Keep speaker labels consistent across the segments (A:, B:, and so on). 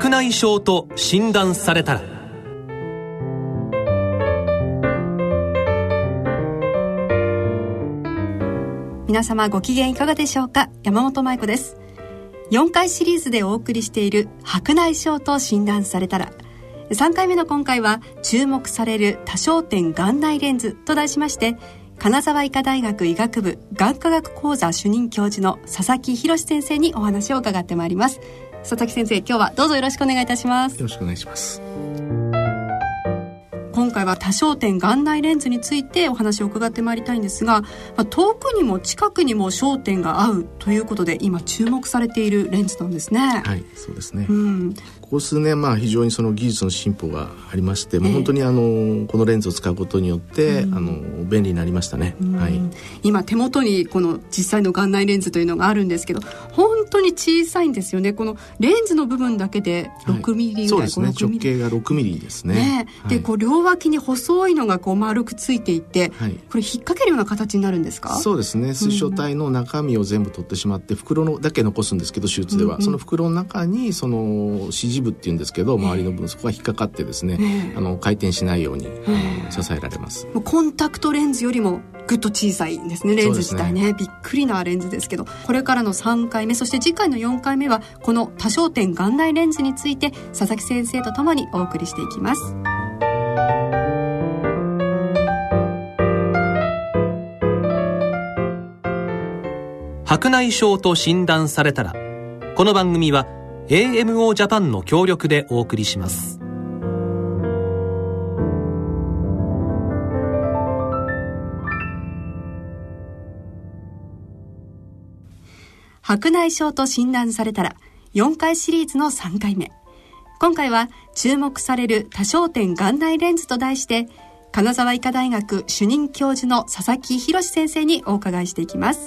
A: 白内障と診断されたら。
B: 皆様ご機嫌いかがでしょうか？山本舞子です。4回シリーズでお送りしている白内障と診断されたら。3回目の今回は注目される多焦点眼内レンズと題しまして金沢医科大学医学部眼科学講座主任教授の佐々木博先生にお話を伺ってまいります。佐々木先生今日はどうぞよろしくお願いいたします。
C: よろしくお願いします。
B: 今回は多焦点眼内レンズについてお話を伺ってまいりたいんですが、まあ、遠くにも近くにも焦点が合うということで今注目されているレンズなんですね。
C: はいそうですね、うん、ここ数年まあ非常にその技術の進歩がありまして、もう本当にあのこのレンズを使うことによって、あの便利になりましたね、はい、
B: 今手元にこの実際の眼内レンズというのがあるんですけど本当に小さいんですよね。このレンズの部分だけで6ミリぐらい、はい、
C: そうですね。直径が6ミリですね。ね、
B: でこう両脇に細いのがこう丸くついていて、はい、これ引っ掛けるような形になるんですか？
C: そうですね。水晶体の中身を全部取ってしまって袋のだけ残すんですけど手術では、うんうん、その袋の中にその支持部っていうんですけど周りの分そこが引っかかってですね、あの回転しないように、支えられます。
B: コンタクトレンズよりもぐっと小さいんですね。レンズ自体ね、ね、びっくりなレンズですけどこれからの3回目そして次回の4回目はこの多焦点眼内レンズについて佐々木先生とともにお送りしていきます。
A: 白内障と診断されたらこの番組は AMO ジャパンの協力でお送りします。
B: 白内障と診断されたら4回シリーズの3回目。今回は注目される多焦点眼内レンズと題して金沢医科大学主任教授の佐々木博先生にお伺いしていきます。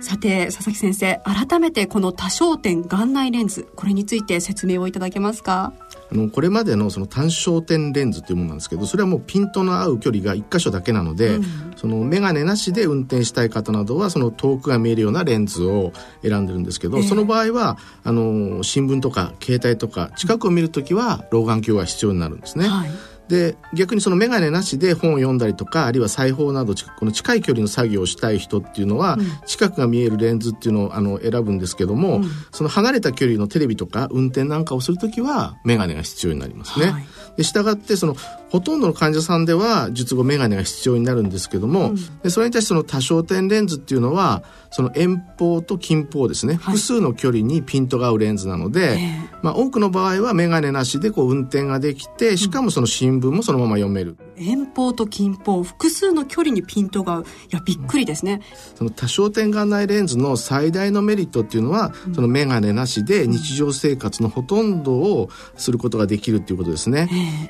B: さて佐々木先生改めてこの多焦点眼内レンズこれについて説明をいただけますか？
C: あのこれまでのその単焦点レンズというものなんですけどそれはもうピントの合う距離が1箇所だけなので、うん、その眼鏡なしで運転したい方などはその遠くが見えるようなレンズを選んでるんですけど、えー、その場合はあの新聞とか携帯とか近くを見るときは老眼鏡が必要になるんですね。はいで逆にその眼鏡なしで本を読んだりとかあるいは裁縫などこの近い距離の作業をしたい人っていうのは、うん、近くが見えるレンズっていうのをあの選ぶんですけども、うん、その離れた距離のテレビとか運転なんかをする時は眼鏡が必要になりますね。はい、で従ってそのほとんどの患者さんでは術後眼鏡が必要になるんですけども、うん、でそれに対してその多焦点レンズっていうのはその遠方と近方ですね、複数の距離にピントが合うレンズなので、まあ、多くの場合は眼鏡なしでこう運転ができてしかもその新聞もそのまま読める。
B: 遠方と近方複数の距離にピントが合う。いやびっくりですね、
C: うん、その多焦点眼内レンズの最大のメリットっていうのは、うん、その眼鏡なしで日常生活のほとんどをすることができるっていうことですね、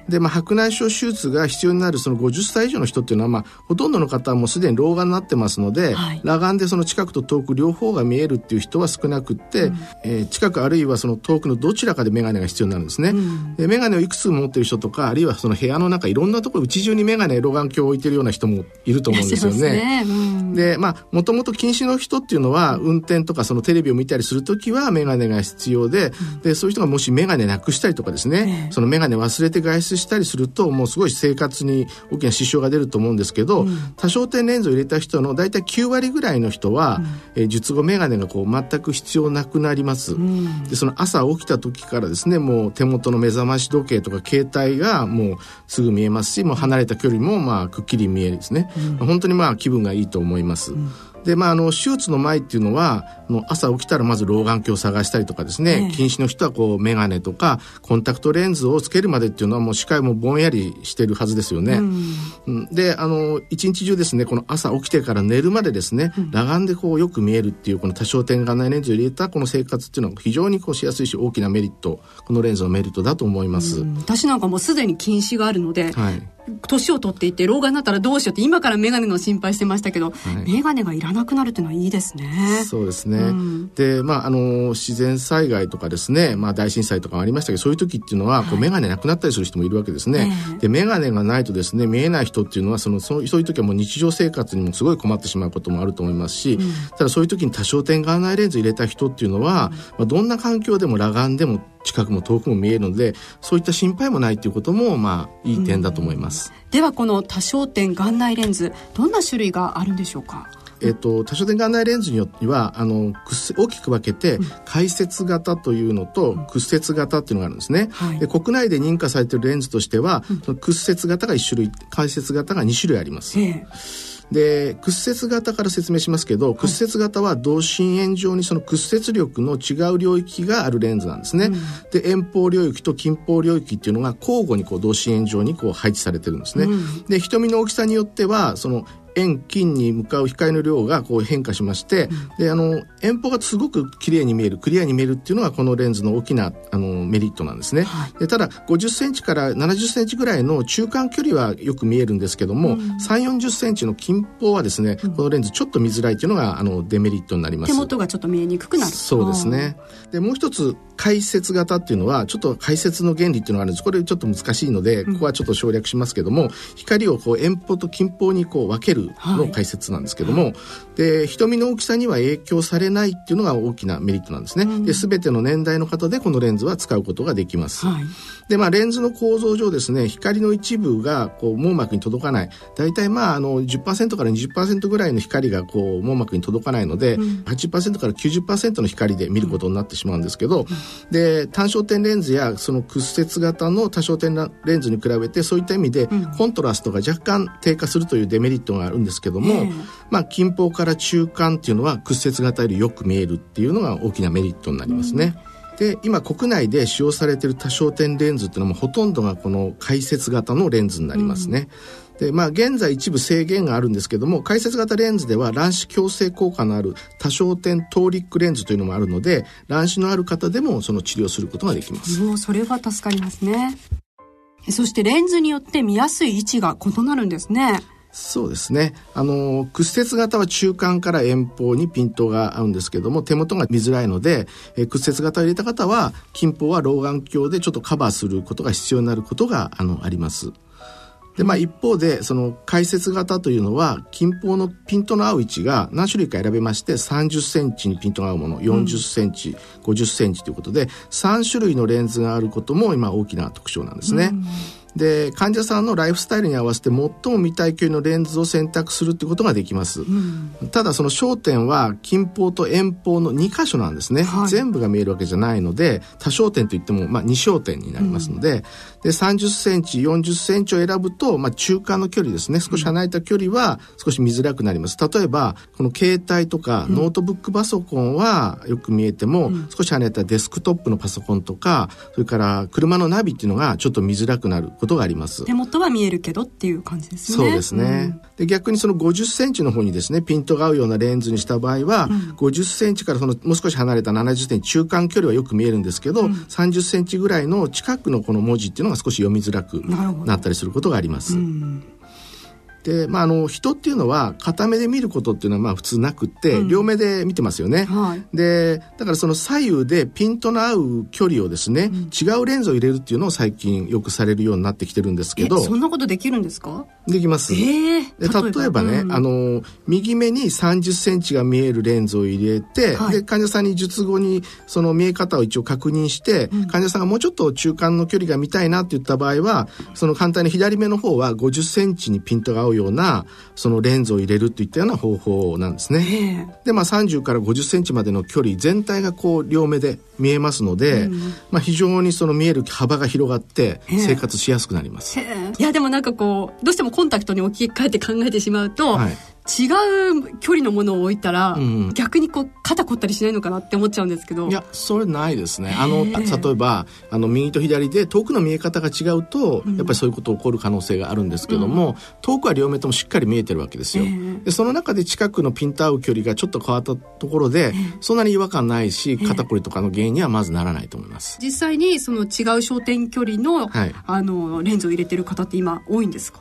C: で、まあ、白内障手術が必要になるその50歳以上の人っていうのは、まあ、ほとんどの方はもうすでに老眼になってますので、はい、裸眼でその近くと遠く両方が見えるっていう人は少なくって、うん、えー、近くあるいはその遠くのどちらかで眼鏡が必要になるんですね、うん、で眼鏡をいくつも持ってる人とかあるいはその部屋の中いろんなところ家中に眼鏡老眼鏡を置いてるような人もいると思うんですよね。ね。うん、でまあもともと近視の人っていうのは運転とかそのテレビを見たりするときは眼鏡が必要で,、でそういう人がもし眼鏡なくしたりとかですね、その眼鏡忘れて外出したりするともうすごい生活に大きな支障が出ると思うんですけど、多焦点レンズを入れた人の大体9割ぐらいの人は、うん、え術後眼鏡がこう全く必要なくなります。でその朝起きた時からですねもう手元の目覚まし時計とか携帯がもうすぐ見えますしもう離れた距離もまあくっきり見えるですね、うん、本当にまあ気分がいいと思います。うん。で、まあ、あの、手術の前っていうのは、の朝起きたらまず老眼鏡を探したりとかですね、近視の人はこう、眼鏡とか、コンタクトレンズをつけるまでっていうのはもう視界もぼんやりしてるはずですよね。うん、で、あの、一日中ですね、この朝起きてから寝るまでですね、裸眼でこう、よく見えるっていう、この多焦点眼内レンズを入れたこの生活っていうのは非常にこうしやすいし、大きなメリット、このレンズのメリットだと思います。
B: 私なんかもうすでに近視があるので、はい、年を取っていて老眼になったらどうしようって今から眼鏡の心配してましたけど、はい、眼鏡がいらなくなるっていうのはいいですね。
C: そうですね、ね。で、まあ、あの、自然災害とかですね、まあ、大震災とかありましたけど、そういう時っていうのは、こう、眼鏡なくなったりする人もいるわけですね。で、眼鏡がないとですね、見えない人っていうのは、その、そういう時はもう日常生活にもすごい困ってしまうこともあると思いますし、ただそういう時に多焦点眼内レンズ入れた人っていうのは、まあ、どんな環境でも裸眼でも近くも遠くも見えるのでそういった心配もないということもまあいい点だと思います、
B: ではこの多焦点眼内レンズどんな種類があるんでしょうか？
C: えっと、多焦点眼内レンズによってはあの大きく分けて解説型というのと屈折型っていうのがあるんですね、はい、で国内で認可されているレンズとしては、うん、屈折型が1種類解説型が2種類あります。で屈折型から説明しますけど屈折型は同心円状にその屈折力の違う領域があるレンズなんですね、うん、で遠方領域と近方領域っていうのが交互にこう同心円状にこう配置されてるんですね、うん、で瞳の大きさによってはその遠近に向かう光の量がこう変化しまして、うん、であの遠方がすごく綺麗に見えるクリアに見えるっていうのがこのレンズの大きなあのメリットなんですね、はい、でただ50センチから70センチぐらいの中間距離はよく見えるんですけども、うん、3 4 0センチの近方はですね、うん、このレンズちょっと見づらいっていうのがあのデメリットになります。
B: 手元がちょっと見えにくくなる。
C: そうですね。でもう一つ解説型っていうのはちょっと解説の原理っていうのがあるんです。これちょっと難しいのでここはちょっと省略しますけども、光をこう遠方と近方にこう分けるの解説なんですけども、はい、で瞳の大きさには影響されないっていうのが大きなメリットなんですね、うん、で全ての年代の方でこのレンズは使うことができます、はい、でまあレンズの構造上ですね光の一部がこう網膜に届かない。大体まああの10%から20%ぐらいの光がこう網膜に届かないので、うん、80%から90%の光で見ることになってしまうんですけど、うん、で単焦点レンズやその屈折型の多焦点レンズに比べてそういった意味でコントラストが若干低下するというデメリットがあるんですけども、まあ、近方から中間っていうのは屈折型よりよく見えるっていうのが大きなメリットになりますね。で今国内で使用されている多焦点レンズっていうのもほとんどがこの解説型のレンズになりますね。でまあ、現在一部制限があるんですけども解説型レンズでは乱視矯正効果のある多焦点トーリックレンズというのもあるので乱視のある方でもその治療することができます。
B: もうそれは助かりますね。そしてレンズによって見やすい位置が異なるんですね
C: そうですね。あの、屈折型は中間から遠方にピントが合うんですけども、手元が見づらいので、え屈折型を入れた方は、近方は老眼鏡でちょっとカバーすることが必要になることが、あの、あります。で、まあ一方で、その解説型というのは、近方のピントの合う位置が何種類か選べまして、30センチにピントが合うもの、40センチ、うん、50センチということで、3種類のレンズがあることも今大きな特徴なんですね。うんで患者さんのライフスタイルに合わせて最も見たい距離のレンズを選択するってことができます、うん、ただその焦点は近方と遠方の2箇所なんですね、はい、全部が見えるわけじゃないので多焦点といっても、まあ、2焦点になりますのでうん、で30センチ40センチを選ぶと、まあ、中間の距離ですね。少し離れた距離は少し見づらくなります。例えばこの携帯とかノートブックパソコンはよく見えても、うん、少し離れたデスクトップのパソコンとかそれから車のナビっていうのがちょっと見づらくなることがあります。
B: 手元は見えるけどっていう感じですね。
C: そうですね、うん、で逆にその50センチの方にですねピントが合うようなレンズにした場合は、うん、50センチからそのもう少し離れた70センチ中間距離はよく見えるんですけど、うん、30センチぐらいの近くのこの文字っていうのが少し読みづらくなったりすることがあります。うんで、まあ、あの人っていうのは片目で見ることっていうのはまあ普通なくって、うん、両目で見てますよね、はい、でだからその左右でピントの合う距離をですね、うん、違うレンズを入れるっていうのを最近よくされるようになってきてるんですけど。
B: そんなことできるんですか？
C: できます、えー、で例えば。ね、うん、あの右目に3 0センチが見えるレンズを入れて、はい、で患者さんに術後にその見え方を一応確認して、患者さんがもうちょっと中間の距離が見たいなって言った場合はその簡単に左目の方は5 0センチにピントが合うようなそのレンズを入れるといったような方法なんですね。で、まあ、30から50センチまでの距離全体がこう両目で見えますので、うん、まあ、非常にその見える幅が広がって生活しやすくなります。い
B: やでもなんかこうどうしてもコンタクトに置き換えて考えてしまうと、はい違う距離のものを置いたら、うん、逆にこう肩凝ったりしないのかなって思っちゃうんですけど。
C: いやそれないですね。あの例えばあの右と左で遠くの見え方が違うと、うん、やっぱりそういうこと起こる可能性があるんですけども、うん、遠くは両目ともしっかり見えてるわけですよ、でその中で近くのピント合う距離がちょっと変わったところで、そんなに違和感ないし肩こりとかの原因にはまずならないと思います。
B: 実際にその違う焦点距離のはい、あのレンズを入れてる方って今多いんですか？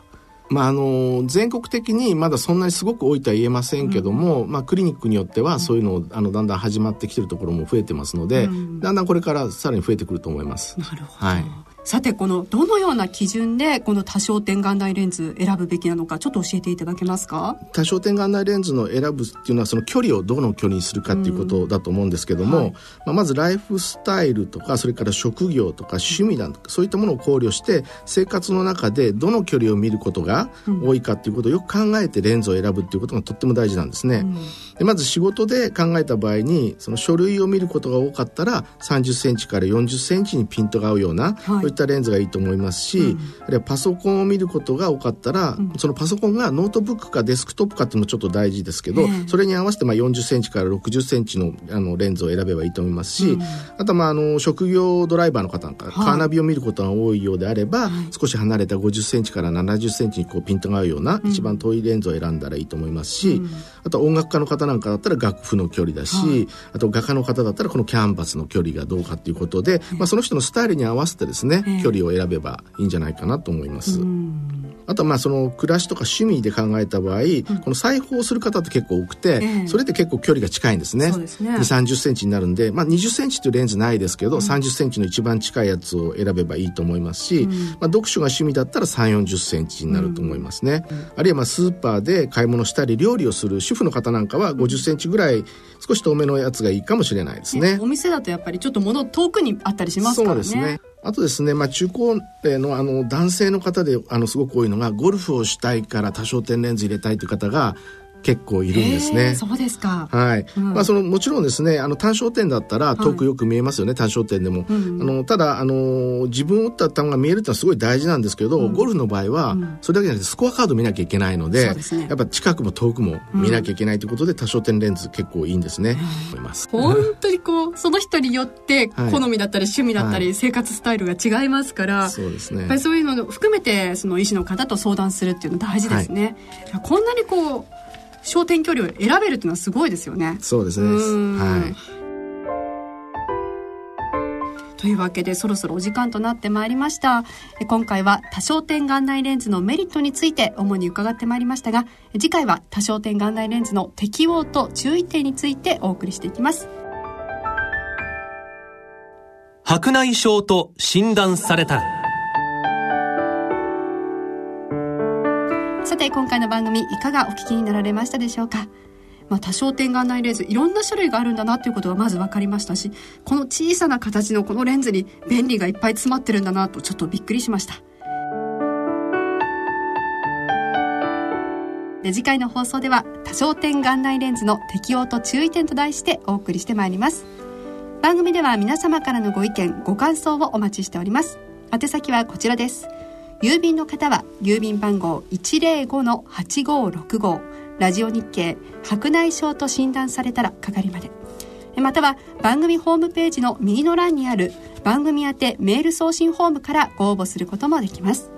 C: まあ、あの全国的にまだそんなにすごく多いとは言えませんけども、うん、まあ、クリニックによってはそういうのをあのだんだん始まってきてるところも増えてますので、うん、だんだんこれからさらに増えてくると思います。
B: なるほど、はいさてこのどのような基準でこの多焦点眼内レンズ選ぶべきなのかちょっと教えていただけますか？
C: 多焦点眼内レンズの選ぶっていうのはその距離をどの距離にするかっていうことだと思うんですけども、うんはい、まあ、まずライフスタイルとかそれから職業とか趣味なんとかそういったものを考慮して生活の中でどの距離を見ることが多いかっていうことをよく考えてレンズを選ぶっていうことがとっても大事なんですね。うん、でまず仕事で考えた場合にその書類を見ることが多かったら30センチから40センチにピントが合うような、はい、いったレンズがいいと思いますし、うん、あるいはパソコンを見ることが多かったら、うん、そのパソコンがノートブックかデスクトップかっていうのもちょっと大事ですけど、それに合わせてまあ40センチから60センチのあのレンズを選べばいいと思いますし、うん、あとはまああの職業ドライバーの方なんか、はい、カーナビを見ることが多いようであれば、はい、少し離れた50センチから70センチにこうピントが合うような、一番遠いレンズを選んだらいいと思いますし、あとは音楽家の方なんかだったら楽譜の距離だし、はい、あと画家の方だったらこのキャンバスの距離がどうかっていうことで、まあ、その人のスタイルに合わせてですね、距離を選べばいいんじゃないかなと思います。あとまあその暮らしとか趣味で考えた場合、うん、この裁縫する方って結構多くて、えー、それって結構距離が近いんですね。そうですね。2、30センチになるんで、まあ20センチっていうレンズないですけど、うん、30センチの一番近いやつを選べばいいと思いますし、うん、まあ読書が趣味だったら3、40センチになると思いますね。うん、あるいはまあスーパーで買い物したり料理をする主婦の方なんかは50センチぐらい少し遠めのやつがいいかもしれないですね。
B: お店だとやっぱりちょっと物遠くにあったりしますからね。
C: そうですね。あとですね、まあ、中高齢のあの男性の方であのすごく多いのがゴルフをしたいから多焦点レンズ入れたいという方が結構いるんですね。
B: そうですか。
C: はい。うん、まあそのもちろんですね、あの単焦点だったら遠くよく見えますよね、はい、単焦点でも。うん、あのただあの自分を打った球が見えるってのはすごい大事なんですけど、うん、ゴルフの場合はそれだけじゃなくてスコアカード見なきゃいけないので、ね、やっぱ近くも遠くも見なきゃいけないということで、多焦点レンズ結構いいんですね。思います。
B: 本当にこう その人によって好みだったり趣味だったり生活スタイルが違いますから、はい、そうですね。やっぱりそういうのを含めてその医師の方と相談するっていうの大事ですね。はい、こんなにこう焦点距離を選べるっていうのはすごいですよね。
C: そうですね。はい。
B: というわけでそろそろお時間となってまいりました今回は多焦点眼内レンズのメリットについて主に伺ってまいりましたが次回は多焦点眼内レンズの適応と注意点についてお送りしていきます
A: 白内障と診断された
B: て今回の番組いかがお聞きになられましたでしょうか？まあ、多焦点眼内レンズいろんな種類があるんだなということがまず分かりましたしこの小さな形のこのレンズに便利がいっぱい詰まってるんだなとちょっとびっくりしました。で次回の放送では多焦点眼内レンズの適用と注意点と題してお送りしてまいります。番組では皆様からのご意見ご感想をお待ちしております。宛先はこちらです。郵便の方は郵便番号105-8565ラジオ日経白内障と診断されたら係まで。または番組ホームページの右の欄にある番組宛てメール送信フォームからご応募することもできます。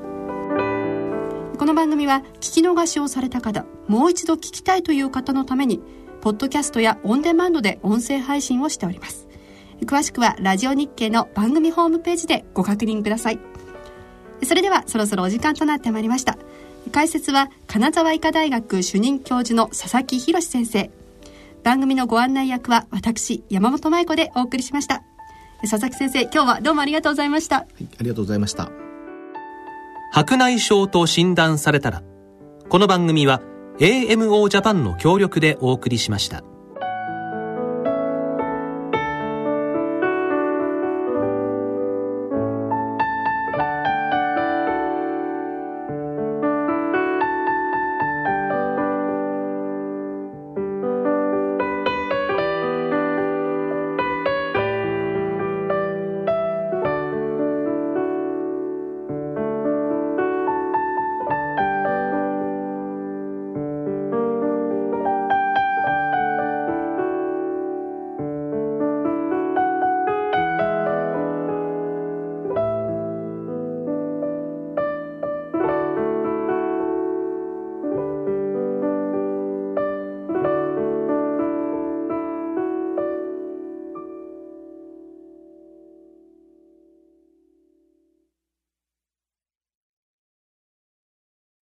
B: この番組は聞き逃しをされた方もう一度聞きたいという方のためにポッドキャストやオンデマンドで音声配信をしております。詳しくはラジオ日経の番組ホームページでご確認ください。それではそろそろお時間となってまいりました。解説は金沢医科大学主任教授の佐々木博先生。番組のご案内役は私山本舞子でお送りしました。佐々木先生今日はどうもありがとうございました、は
C: い、ありがとうございました。
A: 白内障と診断されたらこの番組は AMO ジャパンの協力でお送りしました